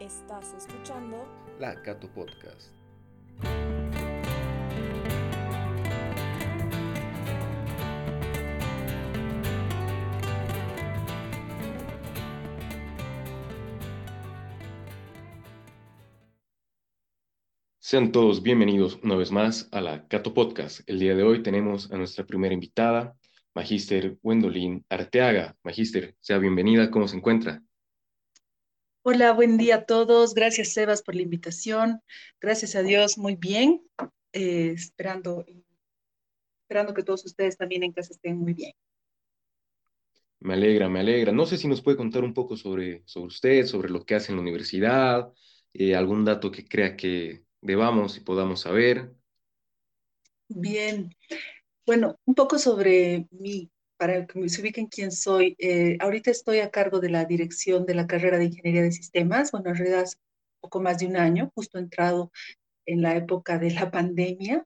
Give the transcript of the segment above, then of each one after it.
Estás escuchando La Cato Podcast. Sean todos bienvenidos una vez más a la Cato Podcast. El día de hoy tenemos a nuestra primera invitada, Magíster Wendolin Arteaga. Magíster, sea bienvenida, ¿cómo se encuentra? Hola, buen día a todos. Gracias, Sebas, por la invitación. Gracias a Dios, muy bien. Eh, esperando, esperando que todos ustedes también en casa estén muy bien. Me alegra, me alegra. No sé si nos puede contar un poco sobre, sobre usted, sobre lo que hace en la universidad, eh, algún dato que crea que debamos y podamos saber. Bien. Bueno, un poco sobre mí, para que se ubiquen quién soy. Eh, ahorita estoy a cargo de la dirección de la carrera de Ingeniería de Sistemas. Bueno, en realidad poco más de un año, justo entrado en la época de la pandemia.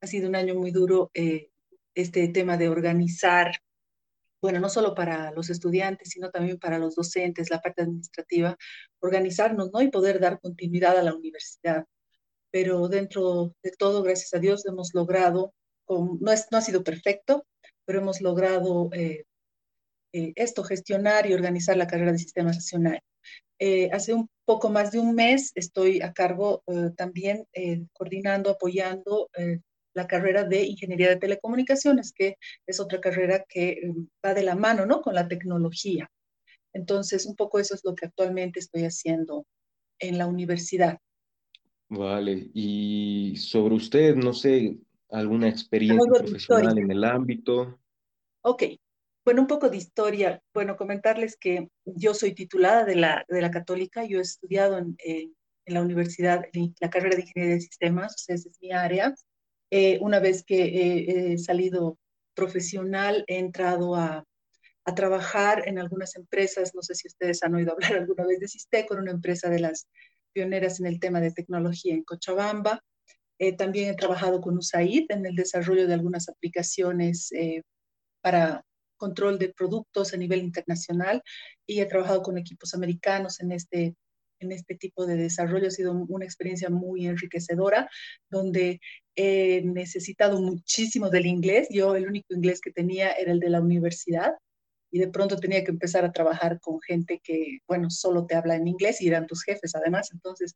Ha sido un año muy duro eh, este tema de organizar, bueno, no solo para los estudiantes, sino también para los docentes, la parte administrativa, organizarnos, ¿no? Y poder dar continuidad a la universidad. Pero dentro de todo, gracias a Dios, hemos logrado, con, no, es, no ha sido perfecto, pero hemos logrado eh, eh, esto, gestionar y organizar la carrera de Sistemas Nacional. Eh, hace un poco más de un mes estoy a cargo también coordinando, apoyando la carrera de Ingeniería de Telecomunicaciones, que es otra carrera que va de la mano ¿no? con la tecnología. Entonces, un poco eso es lo que actualmente estoy haciendo en la universidad. Vale, y sobre usted, no sé, alguna experiencia profesional en el ámbito. Ok, bueno, un poco de historia. Bueno, comentarles que yo soy titulada de la, de la Católica, yo he estudiado en, en, la universidad, en la carrera de Ingeniería de Sistemas, o sea, esa es mi área. Eh, una vez que he salido profesional, he entrado a, a, trabajar en algunas empresas, no sé si ustedes han oído hablar alguna vez de Sistecor, una empresa de las pioneras en el tema de tecnología en Cochabamba. Eh, también he trabajado con USAID en el desarrollo de algunas aplicaciones eh, para control de productos a nivel internacional y he trabajado con equipos americanos en este, en este tipo de desarrollo. Ha sido una experiencia muy enriquecedora donde he necesitado muchísimo del inglés. Yo el único inglés que tenía era el de la universidad y de pronto tenía que empezar a trabajar con gente que, bueno, solo te habla en inglés y eran tus jefes además. Entonces,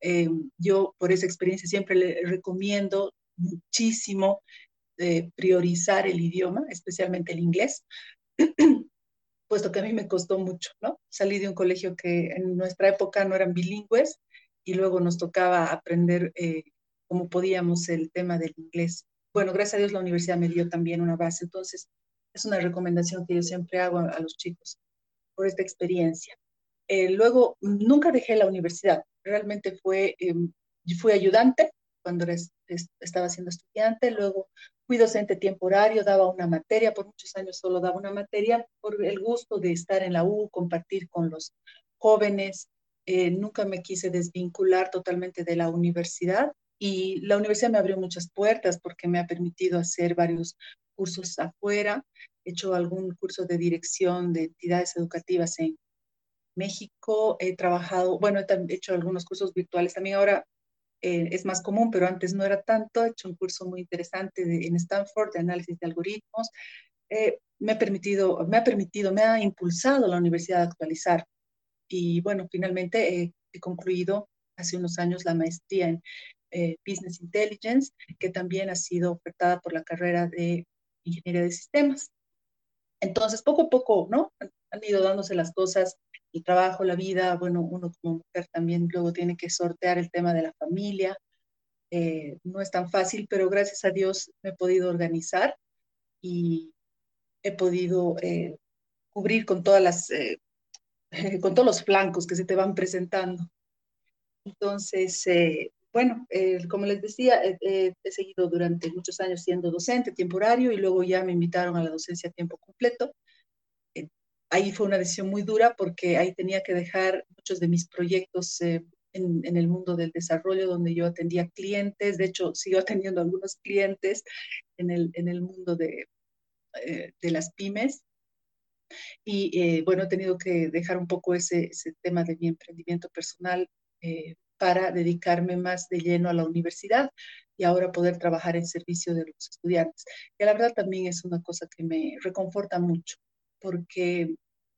eh, yo por esa experiencia siempre le recomiendo muchísimo eh, priorizar el idioma, especialmente el inglés, puesto que a mí me costó mucho, ¿no? Salí de un colegio que en nuestra época no eran bilingües y luego nos tocaba aprender eh, como podíamos el tema del inglés. Bueno, gracias a Dios la universidad me dio también una base, entonces es una recomendación que yo siempre hago a, los chicos por esta experiencia. Luego, nunca dejé la universidad, realmente fue, eh, fui ayudante cuando estaba siendo estudiante, luego fui docente temporario, daba una materia, por muchos años solo daba una materia, por el gusto de estar en la U, compartir con los jóvenes, eh, nunca me quise desvincular totalmente de la universidad y la universidad me abrió muchas puertas porque me ha permitido hacer varios cursos afuera, he hecho algún curso de dirección de entidades educativas en México, he trabajado, bueno, he hecho algunos cursos virtuales también ahora eh, es más común, pero antes no era tanto. He hecho un curso muy interesante de, en Stanford de análisis de algoritmos. Eh, me, ha permitido, me ha permitido, me ha impulsado la universidad a actualizar. Y bueno, finalmente eh, he concluido hace unos años la maestría en eh, Business Intelligence, que también ha sido ofertada por la carrera de Ingeniería de Sistemas. Entonces, poco a poco, ¿no? Han ido dándose las cosas el trabajo, la vida, bueno, uno como mujer también luego tiene que sortear el tema de la familia. Eh, no es tan fácil, pero gracias a Dios me he podido organizar y he podido eh, cubrir con todas las, eh, con todos los flancos que se te van presentando. Entonces, bueno, como les decía, he seguido durante muchos años siendo docente temporario y luego ya me invitaron a la docencia a tiempo completo ahí fue una decisión muy dura porque ahí tenía que dejar muchos de mis proyectos eh, en, el mundo del desarrollo, donde yo atendía clientes, de hecho sigo atendiendo algunos clientes en el, en el mundo de, eh, de las pymes. Y eh, bueno, he tenido que dejar un poco ese, ese tema de mi emprendimiento personal para dedicarme más de lleno a la universidad y ahora poder trabajar en servicio de los estudiantes. Y la verdad también es una cosa que me reconforta mucho, porque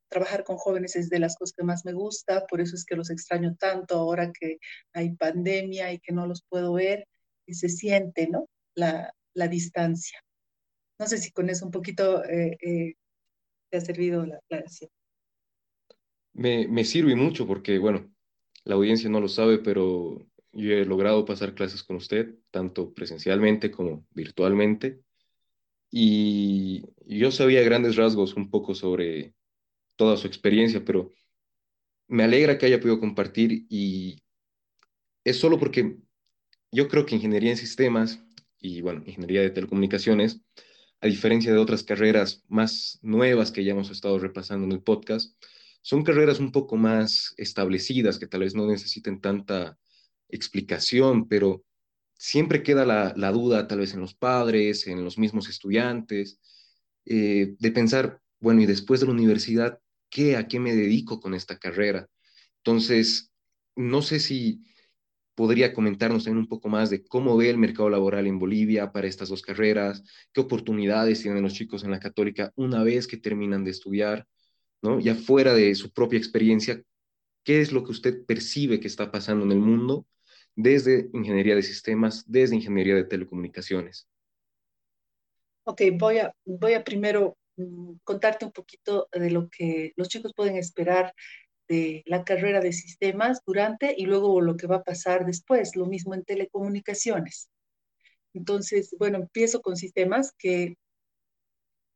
trabajar con jóvenes es de las cosas que más me gusta, por eso es que los extraño tanto ahora que hay pandemia y que no los puedo ver, y se siente, ¿no? La, la distancia. No sé si con eso un poquito eh, eh, te ha servido la aclaración. Me, me sirve mucho porque, bueno, la audiencia no lo sabe, pero yo he logrado pasar clases con usted, tanto presencialmente como virtualmente, y yo sabía grandes rasgos un poco sobre toda su experiencia, pero me alegra que haya podido compartir y es solo porque yo creo que ingeniería en sistemas y, bueno, ingeniería de telecomunicaciones, a diferencia de otras carreras más nuevas que ya hemos estado repasando en el podcast, son carreras un poco más establecidas, que tal vez no necesiten tanta explicación, pero siempre queda la, duda tal vez en los padres, en los mismos estudiantes, eh, de pensar, bueno, y después de la universidad, ¿qué? ¿A qué me dedico con esta carrera? Entonces, no sé si podría comentarnos también un poco más de cómo ve el mercado laboral en Bolivia para estas dos carreras, qué oportunidades tienen los chicos en la católica una vez que terminan de estudiar, ¿no? Ya fuera de su propia experiencia, ¿qué es lo que usted percibe que está pasando en el mundo desde ingeniería de sistemas, desde ingeniería de telecomunicaciones? Ok, voy a, voy a primero mm, contarte un poquito de lo que los chicos pueden esperar de la carrera de sistemas durante y luego lo que va a pasar después, lo mismo en telecomunicaciones. Entonces, bueno, empiezo con sistemas, que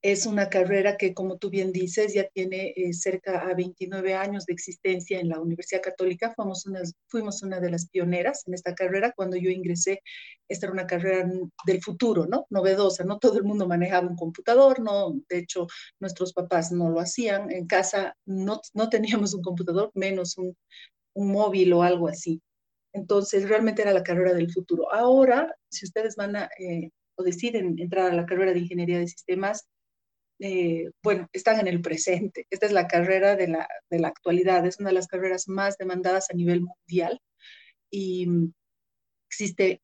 es una carrera que, como tú bien dices, ya tiene eh, cerca a 29 años de existencia en la Universidad Católica. Fuimos una, fuimos una de las pioneras en esta carrera. Cuando yo ingresé, esta era una carrera del futuro, ¿no? Novedosa. No todo el mundo manejaba un computador, no. De hecho, nuestros papás no lo hacían. En casa no, no teníamos un computador, menos un, un móvil o algo así. Entonces, realmente era la carrera del futuro. Ahora, si ustedes van a, eh, o deciden entrar a la carrera de ingeniería de sistemas, eh, bueno, están en el presente. Esta es la carrera de la, de la actualidad, es una de las carreras más demandadas a nivel mundial y mm, existe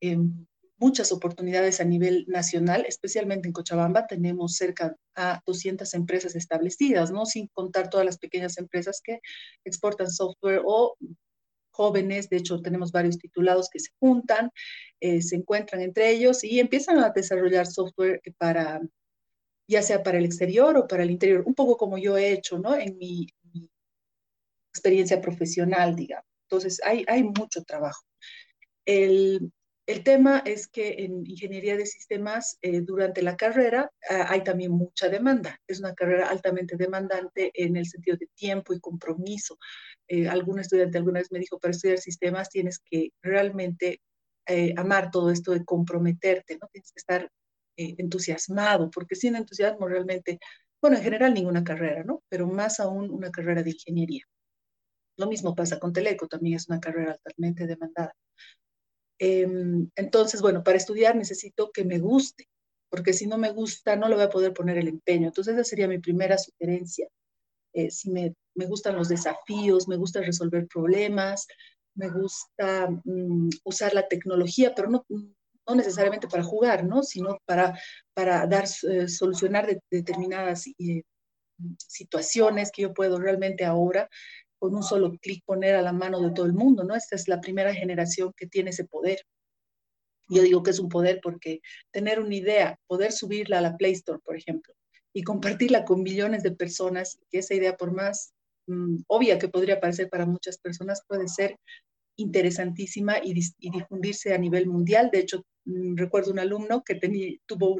muchas oportunidades a nivel nacional, especialmente en Cochabamba. Tenemos cerca a 200 empresas establecidas, ¿no? Sin contar todas las pequeñas empresas que exportan software o jóvenes, de hecho tenemos varios titulados que se juntan, eh, se encuentran entre ellos y empiezan a desarrollar software para ya sea para el exterior o para el interior, un poco como yo he hecho, ¿no? En mi, experiencia profesional, digamos. Entonces, hay, hay mucho trabajo. El, el tema es que en ingeniería de sistemas, eh, durante la carrera, ah, hay también mucha demanda. Es una carrera altamente demandante en el sentido de tiempo y compromiso. Eh, algún estudiante alguna vez me dijo, para estudiar sistemas tienes que realmente eh, amar todo esto de comprometerte, ¿no? Tienes que estar eh, entusiasmado, porque sin entusiasmo realmente, bueno, en general ninguna carrera, ¿no? Pero más aún una carrera de ingeniería. Lo mismo pasa con Teleco, también es una carrera altamente demandada. Em, entonces, bueno, para estudiar necesito que me guste, porque si no me gusta, no le voy a poder poner el empeño. Entonces, esa sería mi primera sugerencia. Eh, si me, me, gustan los desafíos, me gusta resolver problemas, me gusta mm, usar la tecnología, pero no, no necesariamente para jugar, ¿no? sino para, para dar, eh, solucionar determinadas eh, situaciones que yo puedo realmente ahora con un solo clic poner a la mano de todo el mundo, ¿no? Esta es la primera generación que tiene ese poder. Yo digo que es un poder porque tener una idea, poder subirla a la Play Store, por ejemplo, y compartirla con millones de personas, que esa idea, por más mm, obvia que podría parecer para muchas personas, puede ser interesantísima y, difundirse a nivel mundial. De hecho, recuerdo un alumno que tenía, tuvo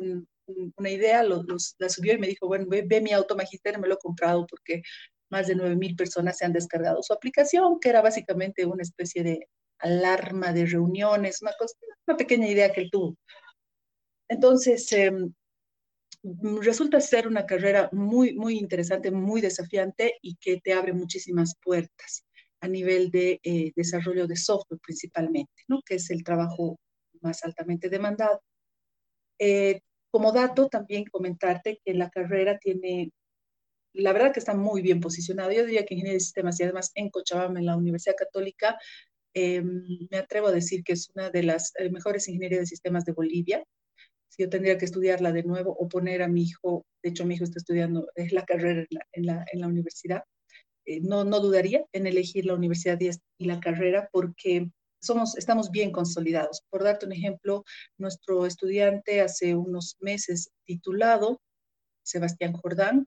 una idea, la subió y me dijo, bueno, ve, mi auto magister, me lo he comprado porque más de 9.000 personas se han descargado su aplicación, que era básicamente una especie de alarma de reuniones, una, pequeña idea que él tuvo. Entonces, em, resulta ser una carrera muy, muy interesante, muy desafiante y que te abre muchísimas puertas a nivel de eh, desarrollo de software principalmente, ¿no? que es el trabajo más altamente demandado. Eh, como dato, también comentarte que la carrera tiene la verdad que está muy bien posicionado. Yo diría que Ingeniería de Sistemas y además en Cochabamba, en la Universidad Católica, eh, me atrevo a decir que es una de las eh, mejores ingenierías de sistemas de Bolivia. Si yo tendría que estudiarla de nuevo o poner a mi hijo, de hecho mi hijo está estudiando es la carrera en la, en la, universidad, eh, no, no dudaría en elegir la universidad y la carrera porque somos, estamos bien consolidados. Por darte un ejemplo, nuestro estudiante hace unos meses titulado, Sebastián Jordán,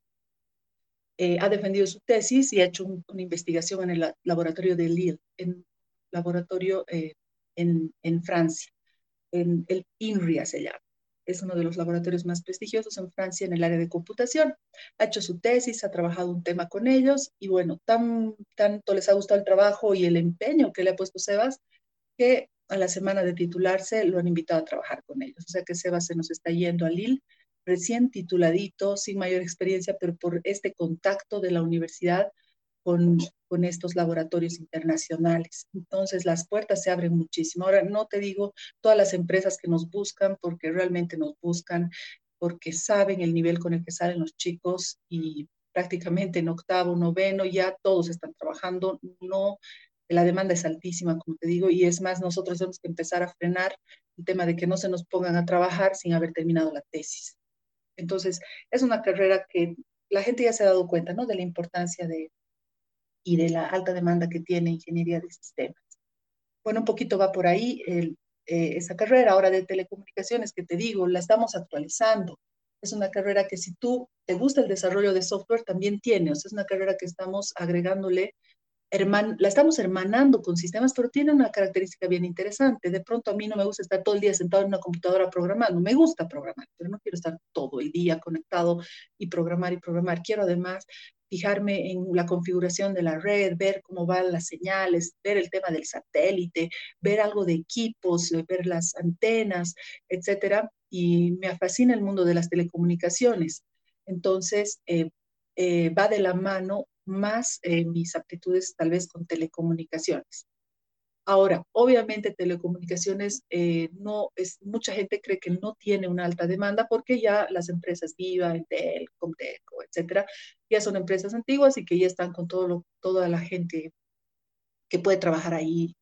eh, ha defendido su tesis y ha hecho una investigación en el laboratorio de Lille, en laboratorio eh, en, en, Francia, en el INRIA se llama. Es uno de los laboratorios más prestigiosos en Francia en el área de computación. Ha hecho su tesis, ha trabajado un tema con ellos y bueno, tan, tanto les ha gustado el trabajo y el empeño que le ha puesto Sebas a la semana de titularse lo han invitado a trabajar con ellos. O sea que Sebas se nos está yendo a Lille recién tituladito, sin mayor experiencia, pero por este contacto de la universidad con, con estos laboratorios internacionales. Entonces, las puertas se abren muchísimo. Ahora, no te digo todas las empresas que nos buscan, porque realmente nos buscan, porque saben el nivel con el que salen los chicos y prácticamente en octavo, noveno, ya todos están trabajando. No, la demanda es altísima, como te digo, y es más, nosotros tenemos que empezar a frenar el tema de que no se nos pongan a trabajar sin haber terminado la tesis. Entonces, es una carrera que la gente ya se ha dado cuenta, ¿no? De la importancia de, y de la alta demanda que tiene ingeniería de sistemas. Bueno, un poquito va por ahí eh, esa carrera ahora de telecomunicaciones que te digo, la estamos actualizando. Es una carrera que si tú te gusta el desarrollo de software, también tiene. O es una carrera que estamos agregándole la estamos hermanando con sistemas, pero tiene una característica bien interesante. De pronto a mí no me gusta estar todo el día sentado en una computadora programando. Me gusta programar, pero no quiero estar todo el día conectado y programar y programar. Quiero además fijarme en la configuración de la red, ver cómo van las señales, ver el tema del satélite, ver algo de equipos, eh, ver las antenas, etcétera. Y me fascina el mundo de las telecomunicaciones. Entonces, eh, eh, va de la mano más eh, mis aptitudes tal vez con telecomunicaciones. Ahora, obviamente telecomunicaciones eh, no es, mucha gente cree que no tiene una alta demanda porque ya las empresas Viva, Intel, Comteco, etcétera, ya son empresas antiguas y que ya están con todo lo, toda la gente que puede trabajar ahí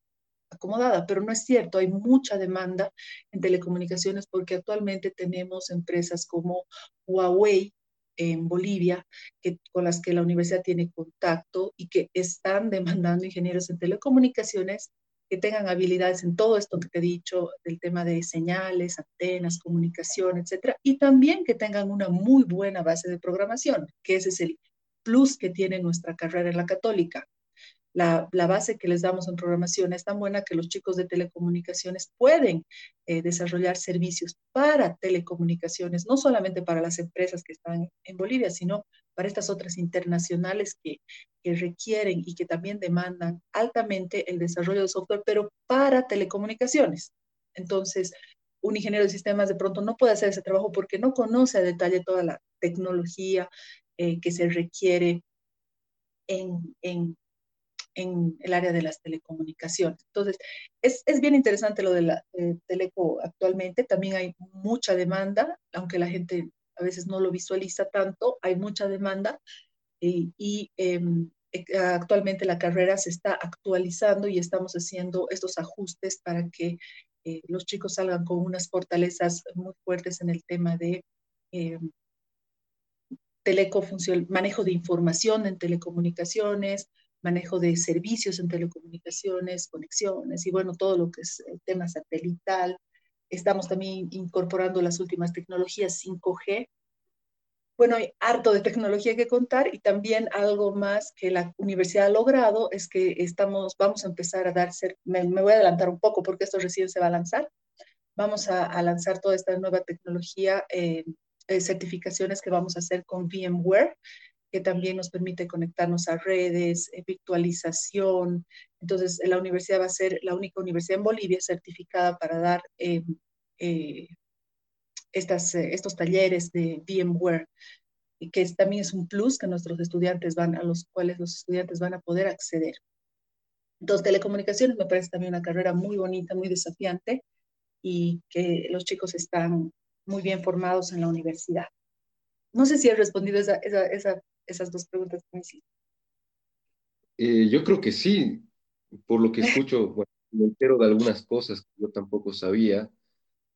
acomodada, pero no es cierto, hay mucha demanda en telecomunicaciones porque actualmente tenemos empresas como Huawei, en Bolivia, que, con las que la universidad tiene contacto y que están demandando ingenieros en telecomunicaciones que tengan habilidades en todo esto que te he dicho, del tema de señales, antenas, comunicación, etcétera, y también que tengan una muy buena base de programación, que ese es el plus que tiene nuestra carrera en la católica la, base que les damos en programación es tan buena que los chicos de telecomunicaciones pueden eh, desarrollar servicios para telecomunicaciones, no solamente para las empresas que están en Bolivia, sino para estas otras internacionales que, que requieren y que también demandan altamente el desarrollo de software, pero para telecomunicaciones. Entonces, un ingeniero de sistemas de pronto no puede hacer ese trabajo porque no conoce a detalle toda la tecnología eh, que se requiere en, en, en el área de las telecomunicaciones. Entonces, es, es bien interesante lo de la eh, teleco actualmente. También hay mucha demanda, aunque la gente a veces no lo visualiza tanto, hay mucha demanda eh, y em, eh, actualmente la carrera se está actualizando y estamos haciendo estos ajustes para que los chicos salgan con unas fortalezas muy fuertes en el tema de em, teleco manejo de información en telecomunicaciones, manejo de servicios en telecomunicaciones, conexiones y bueno, todo lo que es el tema satelital. Estamos también incorporando las últimas tecnologías 5G. Bueno, hay harto de tecnología que contar y también algo más que la universidad ha logrado es que estamos, vamos a empezar a dar, me, me voy a adelantar un poco porque esto recién se va a lanzar. Vamos a, a lanzar toda esta nueva tecnología, eh, eh, certificaciones que vamos a hacer con VMware que también nos permite conectarnos a redes, eh, virtualización. Entonces, la universidad va a ser la única universidad en Bolivia certificada para dar eh, eh, estas, estos talleres de VMware, que también es un plus que nuestros estudiantes van, a los cuales los estudiantes van a poder acceder. Entonces, telecomunicaciones me parece también una carrera muy bonita, muy desafiante y que los chicos están muy bien formados en la universidad. No sé si he respondido esa, esa, esa esas dos preguntas que me hiciste. Eh, yo creo que sí, por lo que escucho, bueno, me entero de algunas cosas que yo tampoco sabía.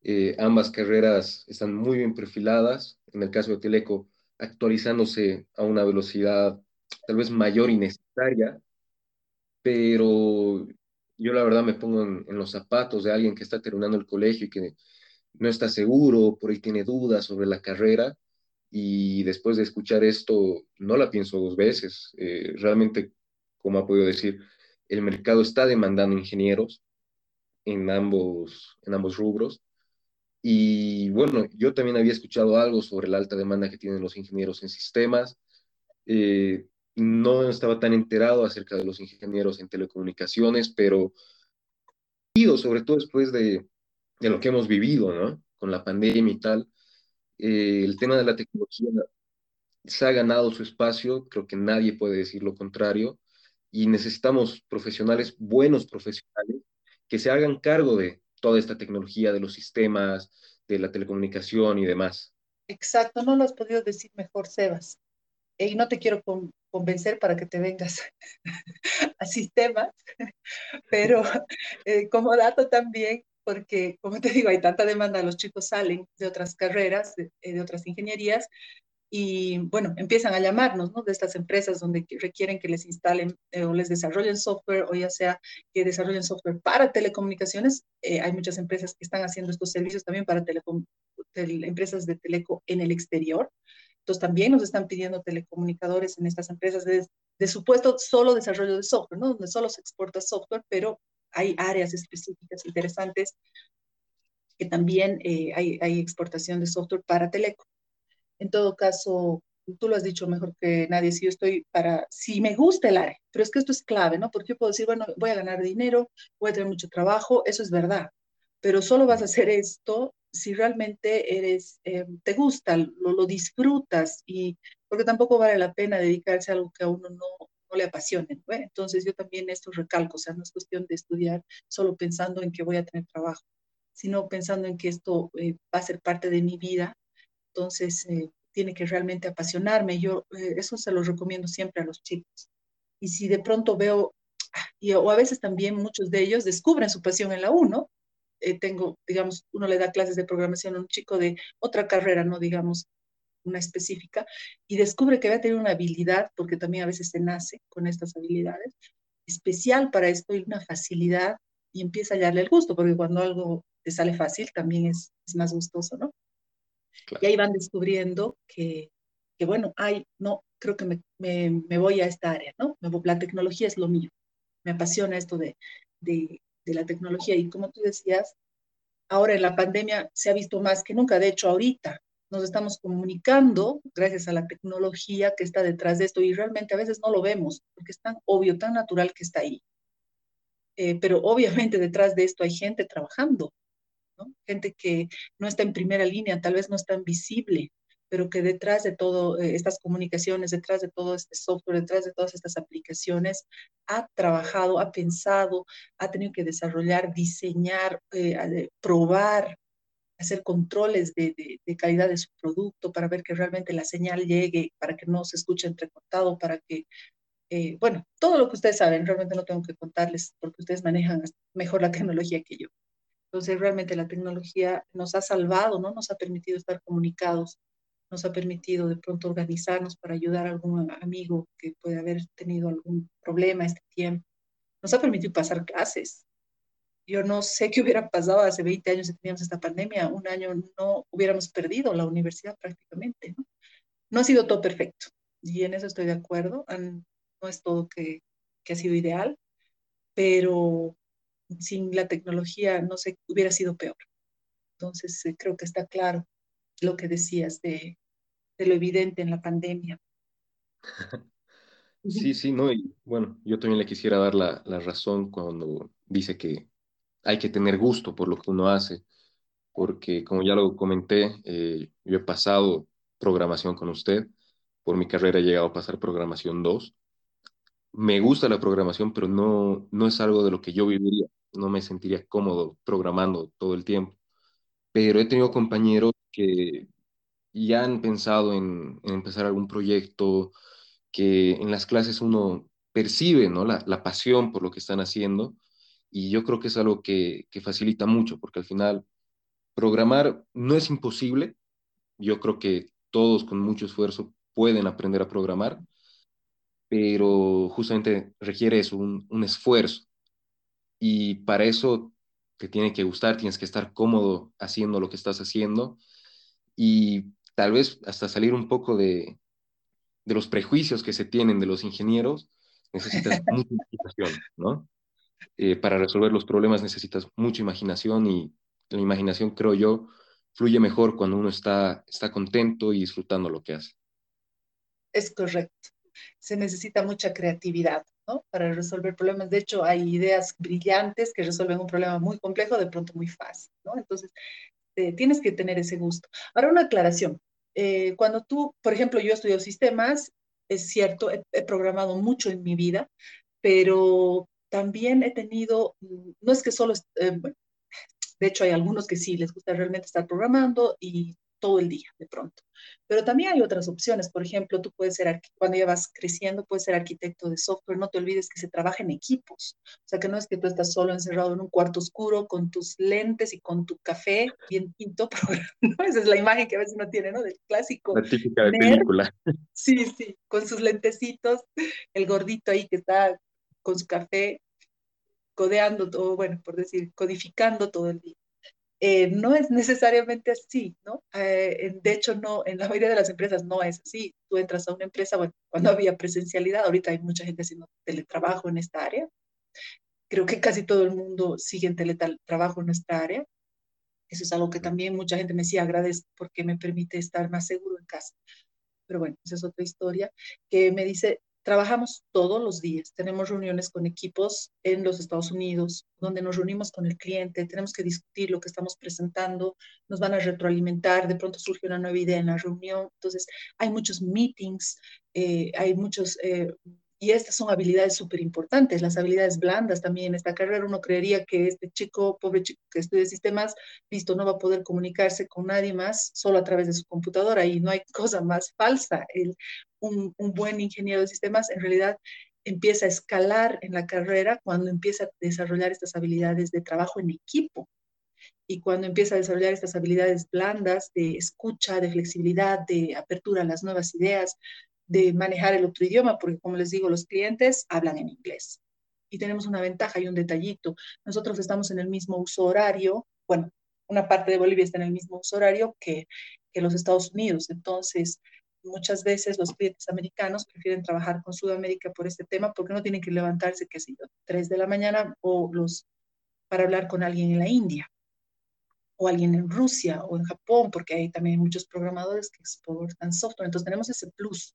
Eh, ambas carreras están muy bien perfiladas. En el caso de Teleco, actualizándose a una velocidad tal vez mayor y necesaria, pero yo la verdad me pongo en, en los zapatos de alguien que está terminando el colegio y que no está seguro, por ahí tiene dudas sobre la carrera y después de escuchar esto no la pienso dos veces. Eh, realmente, como ha podido decir, el mercado está demandando ingenieros en ambos, en ambos rubros. Y bueno, yo también había escuchado algo sobre la alta demanda que tienen los ingenieros en sistemas. Eh, no estaba tan enterado acerca de los ingenieros en telecomunicaciones, pero sobre todo después de, de lo que hemos vivido, ¿no? Con la pandemia y tal, eh, el tema de la tecnología se ha ganado su espacio, creo que nadie puede decir lo contrario, y necesitamos profesionales, buenos profesionales, que se hagan cargo de toda esta tecnología, de los sistemas, de la telecomunicación y demás. Exacto, no lo has podido decir mejor, Sebas. Y no te quiero convencer para que te vengas a sistemas, pero eh, como dato también, porque, como te digo, hay tanta demanda, los chicos salen de otras carreras, de, de otras ingenierías, y bueno, empiezan a llamarnos, ¿no? De estas empresas donde requieren que les instalen eh, o les desarrollen software o ya sea que desarrollen software para telecomunicaciones. Eh, hay muchas empresas que están haciendo estos servicios también para telecom tele empresas de teleco en el exterior. Entonces también nos están pidiendo telecomunicadores en estas empresas de, de supuesto solo desarrollo de software, ¿no? Donde solo se exporta software, pero hay áreas específicas interesantes que también eh, hay, hay, exportación de software para Teleco. En todo caso, tú lo has dicho mejor que nadie, si yo estoy para, si me gusta el área, pero es que esto es clave, ¿no? Porque yo puedo decir, bueno, voy a ganar dinero, voy a tener mucho trabajo, eso es verdad, pero solo vas a hacer esto si realmente eres, eh, te gusta, lo, lo, disfrutas y porque tampoco vale la pena dedicarse a algo que a uno no, no le apasione. ¿no? Entonces yo también esto recalco, o sea, no es cuestión de estudiar solo pensando en que voy a tener trabajo, sino pensando en que esto eh, va a ser parte de mi vida. Entonces eh, tiene que realmente apasionarme. Yo eh, eso se lo recomiendo siempre a los chicos. Y si de pronto veo, y, o a veces también muchos de ellos descubren su pasión en la U, ¿no? Tengo, digamos, uno le da clases de programación a un chico de otra carrera, ¿no? Digamos, una específica, y descubre que va a tener una habilidad, porque también a veces se nace con estas habilidades, especial para esto y una facilidad, y empieza a hallarle el gusto, porque cuando algo te sale fácil también es, es más gustoso, ¿no? Claro. Y ahí van descubriendo que, que, bueno, hay, no, creo que me, me, me, voy a esta área, ¿no? La tecnología es lo mío, me apasiona esto de, de, de la tecnología, y como tú decías, ahora en la pandemia se ha visto más que nunca, de hecho ahorita nos estamos comunicando gracias a la tecnología que está detrás de esto y realmente a veces no lo vemos porque es tan obvio, tan natural que está ahí. Eh, pero obviamente detrás de esto hay gente trabajando, ¿no? gente que no está en primera línea, tal vez no es tan visible, pero que detrás de todo eh, estas comunicaciones, detrás de todo este software, detrás de todas estas aplicaciones, ha trabajado, ha pensado, ha tenido que desarrollar, diseñar, eh, probar, hacer controles de, calidad de su producto para ver que realmente la señal llegue, para que no se escuche entrecortado, para que, eh, bueno, todo lo que ustedes saben, realmente no tengo que contarles porque ustedes manejan mejor la tecnología que yo. Entonces, realmente la tecnología nos ha salvado, ¿no? Nos ha permitido estar comunicados, nos ha permitido de pronto organizarnos para ayudar a algún amigo que puede haber tenido algún problema este tiempo. Nos ha permitido pasar clases, yo no sé qué hubiera pasado hace 20 años si teníamos esta pandemia. Un año no hubiéramos perdido la universidad prácticamente. No, ha sido todo perfecto y en eso estoy de acuerdo. No es todo que, que ha sido ideal, pero sin la tecnología no sé, hubiera sido peor. Entonces eh, creo que está claro lo que decías de, de lo evidente en la pandemia. Sí, sí, no, y bueno, yo también le quisiera dar la, la razón cuando dice que hay que tener gusto por lo que uno hace, porque como ya lo comenté, eh, yo he pasado programación con usted, por mi carrera he llegado a pasar programación 2. Me gusta la programación, pero no, no es algo de lo que yo viviría, no me sentiría cómodo programando todo el tiempo. Pero he tenido compañeros que ya han pensado en, empezar algún proyecto, que en las clases uno percibe ¿no? la pasión por lo que están haciendo y yo creo que es algo que, que facilita mucho porque al final programar no es imposible, yo creo que todos con mucho esfuerzo pueden aprender a programar, pero justamente requiere eso, un, un esfuerzo. Y para eso te tiene que gustar, tienes que estar cómodo haciendo lo que estás haciendo y tal vez hasta salir un poco de, de los prejuicios que se tienen de los ingenieros, necesitas mucha imaginación, ¿no? Eh, para resolver los problemas necesitas mucha imaginación y la imaginación, creo yo, fluye mejor cuando uno está, está contento y disfrutando lo que hace. Es correcto. Se necesita mucha creatividad, ¿no? Para resolver problemas. De hecho, hay ideas brillantes que resuelven un problema muy complejo de pronto muy fácil, ¿no? Entonces, tienes que tener ese gusto. Ahora, una aclaración. Eh, cuando tú, por ejemplo, yo estudio sistemas, es cierto, he programado mucho en mi vida, pero también he tenido, no es que solo, eh, de hecho hay algunos que sí les gusta realmente estar programando y todo el día de pronto. Pero también hay otras opciones. Por ejemplo, tú puedes ser, cuando ya vas creciendo, puedes ser arquitecto de software. No te olvides que se trabaja en equipos. O sea, que no es que tú estás solo encerrado en un cuarto oscuro con tus lentes y con tu café bien pinto. ¿no? Esa es la imagen que a veces uno tiene, ¿no? Del clásico. La típica de nerd. película. Sí, sí, con sus lentecitos, el gordito ahí que está con su café codeando todo, bueno, por decir, codificando todo el día. Eh, no es necesariamente así, ¿no? Eh, de hecho, no, en la mayoría de las empresas no es así. Tú entras a una empresa, bueno, cuando había presencialidad, ahorita hay mucha gente haciendo teletrabajo en esta área. Creo que casi todo el mundo sigue en teletrabajo en esta área. Eso es algo que también mucha gente me decía, agradezco porque me permite estar más seguro en casa. Pero bueno, esa es otra historia que me dice, Trabajamos todos los días, tenemos reuniones con equipos en los Estados Unidos, donde nos reunimos con el cliente, tenemos que discutir lo que estamos presentando, nos van a retroalimentar, de pronto surge una nueva idea en la reunión, entonces hay muchos meetings, eh, hay muchos eh, y estas son habilidades súper importantes, las habilidades blandas también. En esta carrera uno creería que este chico, pobre chico que estudia sistemas, listo, no va a poder comunicarse con nadie más solo a través de su computadora y no hay cosa más falsa. Un buen ingeniero de sistemas en realidad empieza a escalar en la carrera cuando empieza a desarrollar estas habilidades de trabajo en equipo y cuando empieza a desarrollar estas habilidades blandas de escucha, de flexibilidad, de apertura a las nuevas ideas, de manejar el otro idioma, porque como les digo, los clientes hablan en inglés. Y tenemos una ventaja y un detallito. Nosotros estamos en el mismo uso horario, bueno, una parte de Bolivia está en el mismo uso horario que, que los Estados Unidos. Entonces, muchas veces los clientes americanos prefieren trabajar con Sudamérica por este tema porque no tienen que levantarse, qué sé yo, 3 de la mañana o los para hablar con alguien en la India o alguien en Rusia o en Japón, porque hay también muchos programadores que exportan software. Entonces tenemos ese plus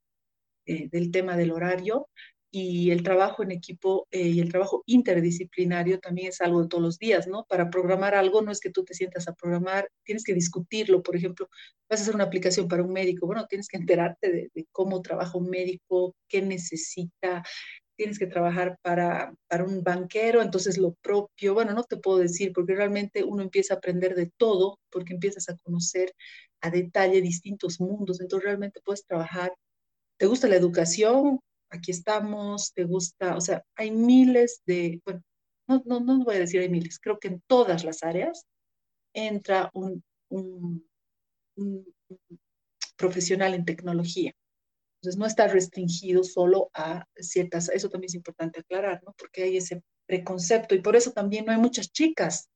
eh, del tema del horario y el trabajo en equipo eh, y el trabajo interdisciplinario también es algo de todos los días, ¿no? Para programar algo no es que tú te sientas a programar, tienes que discutirlo, por ejemplo, vas a hacer una aplicación para un médico, bueno, tienes que enterarte de, de cómo trabaja un médico, qué necesita, tienes que trabajar para, para un banquero, entonces lo propio, bueno, no te puedo decir, porque realmente uno empieza a aprender de todo, porque empiezas a conocer a detalle distintos mundos, entonces realmente puedes trabajar ¿Te gusta la educación? Aquí estamos, ¿te gusta? O sea, hay miles de, bueno, no, no, no voy a decir hay miles, creo que en todas las áreas entra un, profesional en tecnología. Entonces, no está restringido solo a ciertas, eso también es importante aclarar, ¿no? Porque hay ese preconcepto y por eso también no hay muchas chicas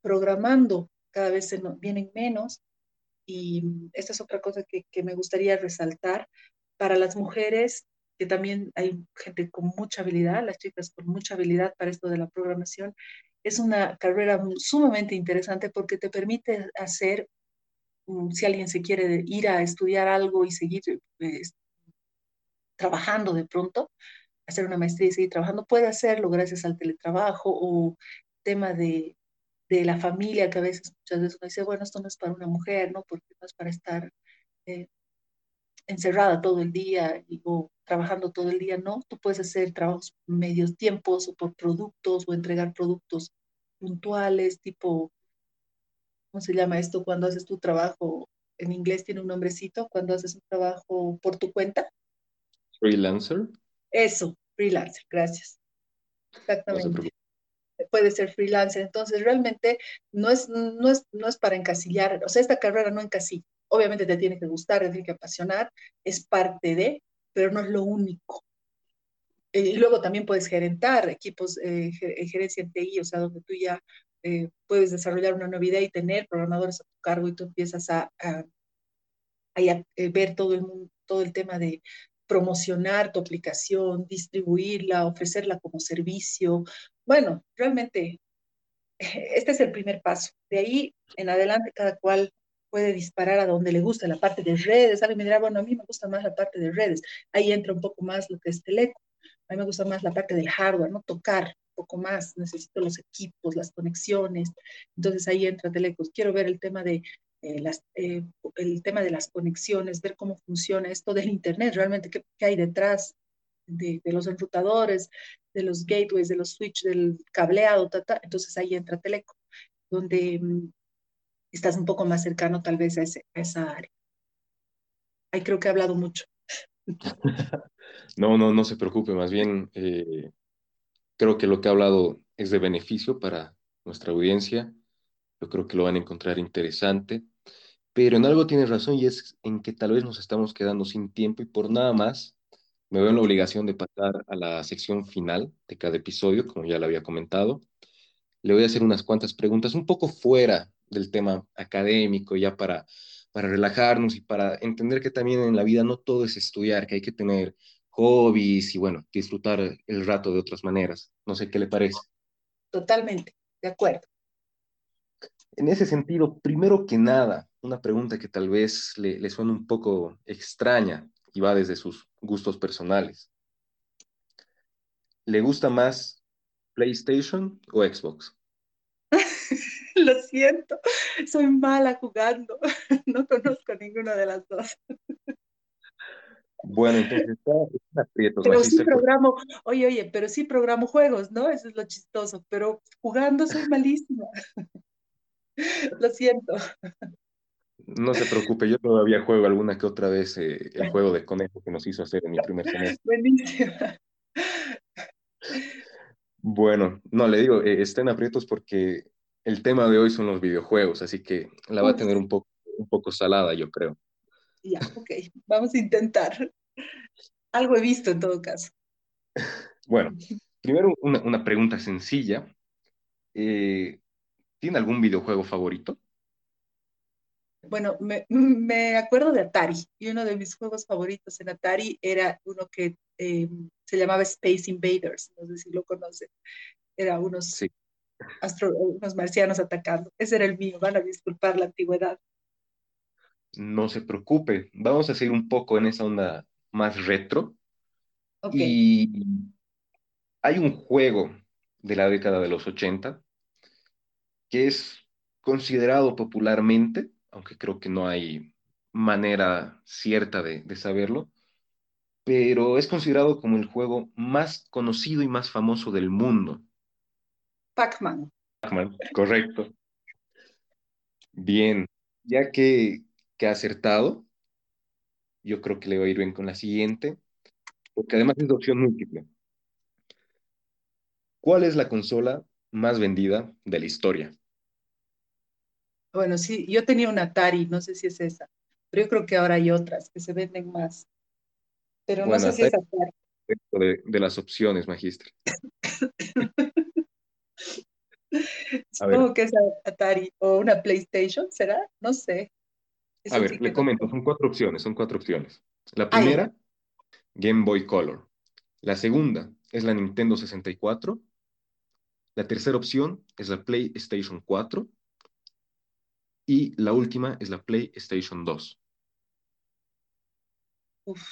programando, cada vez se nos, vienen menos. Y esta es otra cosa que me gustaría resaltar, para las mujeres, que también hay gente con mucha habilidad, las chicas con mucha habilidad para esto de la programación, es una carrera sumamente interesante porque te permite hacer, mm, si alguien se quiere ir a estudiar algo y seguir pues, trabajando de pronto, hacer una maestría y seguir trabajando, puede hacerlo gracias al teletrabajo o tema de, de la familia, que a veces muchas veces uno dice, bueno, esto no es para una mujer, ¿no? Porque no es para estar eh, encerrada todo el día o trabajando todo el día, no, tú puedes hacer trabajos medios tiempos o por productos o entregar productos puntuales, tipo, ¿cómo se llama esto? Cuando haces tu trabajo, en inglés tiene un nombrecito, cuando haces un trabajo por tu cuenta. freelancer. Eso, freelancer, gracias. Exactamente. Puede ser freelancer. Entonces, realmente no es, no es, no es para encasillar. O sea, esta carrera no encasilla. Obviamente te tiene que gustar, te tiene que apasionar, es parte de, pero no es lo único. Eh, y luego también puedes gerentar equipos, eh, ger- gerencia en TI, o sea, donde tú ya eh, puedes desarrollar una idea y tener programadores a tu cargo y tú empiezas a, a, eh, ver todo el todo el tema de promocionar tu aplicación, distribuirla, ofrecerla como servicio. Bueno, realmente este es el primer paso. De ahí en adelante cada cual puede disparar a donde le gusta, la parte de redes. Alguien me bueno, a mí me gusta más la parte de redes. Ahí entra un poco más lo que es Teleco. A mí me gusta más la parte del hardware, no tocar un poco más. Necesito los equipos, las conexiones. Entonces ahí entra Teleco. Quiero ver el tema de eh, las, eh, el tema de las conexiones, ver cómo funciona esto del Internet, realmente qué, qué hay detrás de, de, los enrutadores, de los gateways, de los switch, del cableado, ta, ta. entonces ahí entra Teleco, donde mm, estás un poco más cercano tal vez a, ese, a esa área. Ahí creo que he hablado mucho. No, no, no se preocupe, más bien eh, creo que lo que he hablado es de beneficio para nuestra audiencia. Yo creo que lo van a encontrar interesante, pero en algo tienes razón y es en que tal vez nos estamos quedando sin tiempo y por nada más me veo en la obligación de pasar a la sección final de cada episodio, como ya lo había comentado. Le voy a hacer unas cuantas preguntas un poco fuera del tema académico, ya para, para relajarnos y para entender que también en la vida no todo es estudiar, que hay que tener hobbies y bueno, disfrutar el rato de otras maneras. No sé qué le parece. Totalmente, de acuerdo. En ese sentido, primero que nada, una pregunta que tal vez le, le suene un poco extraña y va desde sus gustos personales. ¿Le gusta más PlayStation o Xbox? Lo siento, soy mala jugando, no conozco ninguna de las dos. Bueno, entonces está, está aprietos, pero sí programo, oye, oye, pero sí programo juegos, ¿no? Eso es lo chistoso, pero jugando soy malísima. Lo siento. No se preocupe, yo todavía juego alguna que otra vez eh, el juego de conejo que nos hizo hacer en mi primer semestre. Buenísima. Bueno, no, le digo, eh, estén aprietos porque el tema de hoy son los videojuegos, así que la va a tener un poco, un poco salada, yo creo. Ya, ok, vamos a intentar. Algo he visto en todo caso. Bueno, primero una, una pregunta sencilla. Eh, ¿Tiene algún videojuego favorito? Bueno, me, me, acuerdo de Atari y uno de mis juegos favoritos en Atari era uno que eh, se llamaba Space Invaders, no sé si lo conocen. Era unos, sí. Astro, unos marcianos atacando. Ese era el mío, van a disculpar la antigüedad. No se preocupe, vamos a seguir un poco en esa onda más retro. Okay. Y hay un juego de la década de los 80 que es considerado popularmente, aunque creo que no hay manera cierta de, de saberlo, pero es considerado como el juego más conocido y más famoso del mundo. Pac-Man. Pac-Man, correcto. Bien, ya que, que ha acertado, yo creo que le va a ir bien con la siguiente, porque además es de opción múltiple. ¿Cuál es la consola más vendida de la historia? Bueno, sí, yo tenía un Atari, no sé si es esa, pero yo creo que ahora hay otras que se venden más. Pero bueno, no sé si es Atari. De, de las opciones, magistra. Supongo que es Atari o una PlayStation, ¿será? No sé. Eso a ver, sí le comento, son cuatro opciones, son cuatro opciones. La primera, Ay. Game Boy Color. La segunda es la Nintendo 64. La tercera opción es la PlayStation 4. Y la última es la PlayStation 2. Uf.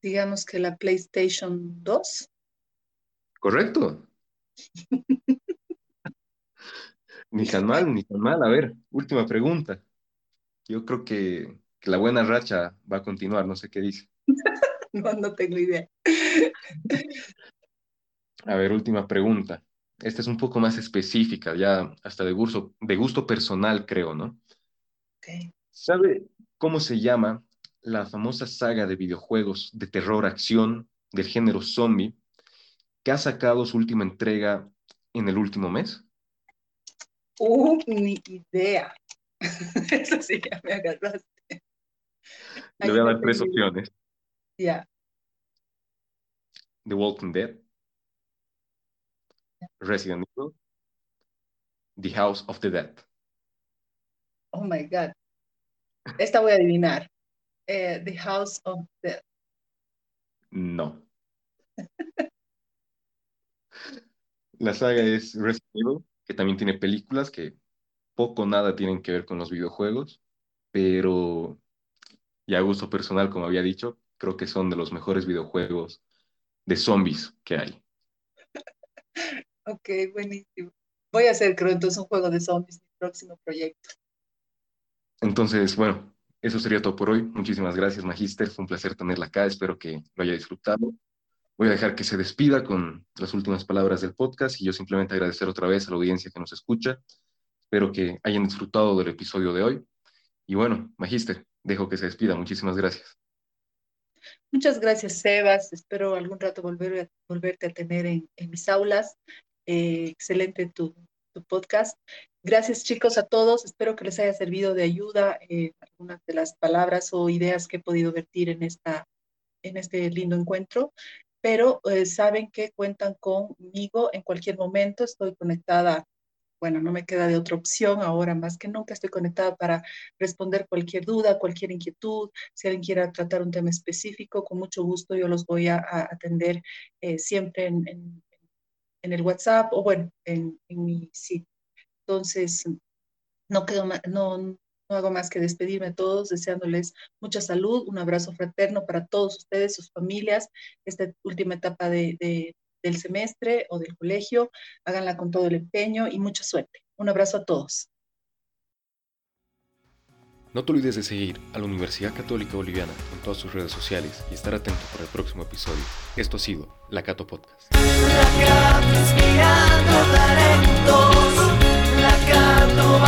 Digamos que la PlayStation 2. Correcto. ni tan mal, ni tan mal. A ver, última pregunta. Yo creo que, que la buena racha va a continuar, no sé qué dice. no, no tengo idea. A ver, última pregunta. Esta es un poco más específica, ya hasta de gusto, de gusto personal, creo, ¿no? Okay. ¿Sabe cómo se llama la famosa saga de videojuegos de terror acción del género zombie que ha sacado su última entrega en el último mes? Uh, ni idea. Eso sí, ya me agarraste. Le voy a dar tres opciones. Ya. The Walking Dead, Resident Evil, The House of the Dead. Oh my God. Esta voy a adivinar. Eh, the House of the Dead. No. La saga es Resident Evil, que también tiene películas que poco o nada tienen que ver con los videojuegos, pero y a gusto personal, como había dicho, creo que son de los mejores videojuegos de zombies que hay. Ok, buenísimo. Voy a hacer, creo, entonces un juego de zombies, mi próximo proyecto. Entonces, bueno, eso sería todo por hoy. Muchísimas gracias, Magister. Fue un placer tenerla acá. Espero que lo haya disfrutado. Voy a dejar que se despida con las últimas palabras del podcast y yo simplemente agradecer otra vez a la audiencia que nos escucha. Espero que hayan disfrutado del episodio de hoy. Y bueno, Magister, dejo que se despida. Muchísimas gracias. Muchas gracias, Sebas. Espero algún rato volver a, volverte a tener en, mis aulas. Eh, excelente tu, podcast. Gracias, chicos, a todos. Espero que les haya servido de ayuda eh, algunas de las palabras o ideas que he podido vertir en, esta, en este lindo encuentro. Pero eh, saben que cuentan conmigo en cualquier momento. Estoy conectada bueno, no me queda de otra opción ahora más que nunca. Estoy conectada para responder cualquier duda, cualquier inquietud. Si alguien quiere tratar un tema específico, con mucho gusto yo los voy a, atender eh, siempre en, en, el WhatsApp o bueno, en, mi sitio. Entonces, no, quedo, no, no hago más que despedirme a todos, deseándoles mucha salud, un abrazo fraterno para todos ustedes, sus familias, esta última etapa de, del semestre o del colegio. Háganla con todo el empeño y mucha suerte. Un abrazo a todos. No te olvides de seguir a la Universidad Católica Boliviana en todas sus redes sociales y estar atento para el próximo episodio. Esto ha sido La Cato Podcast. La Cato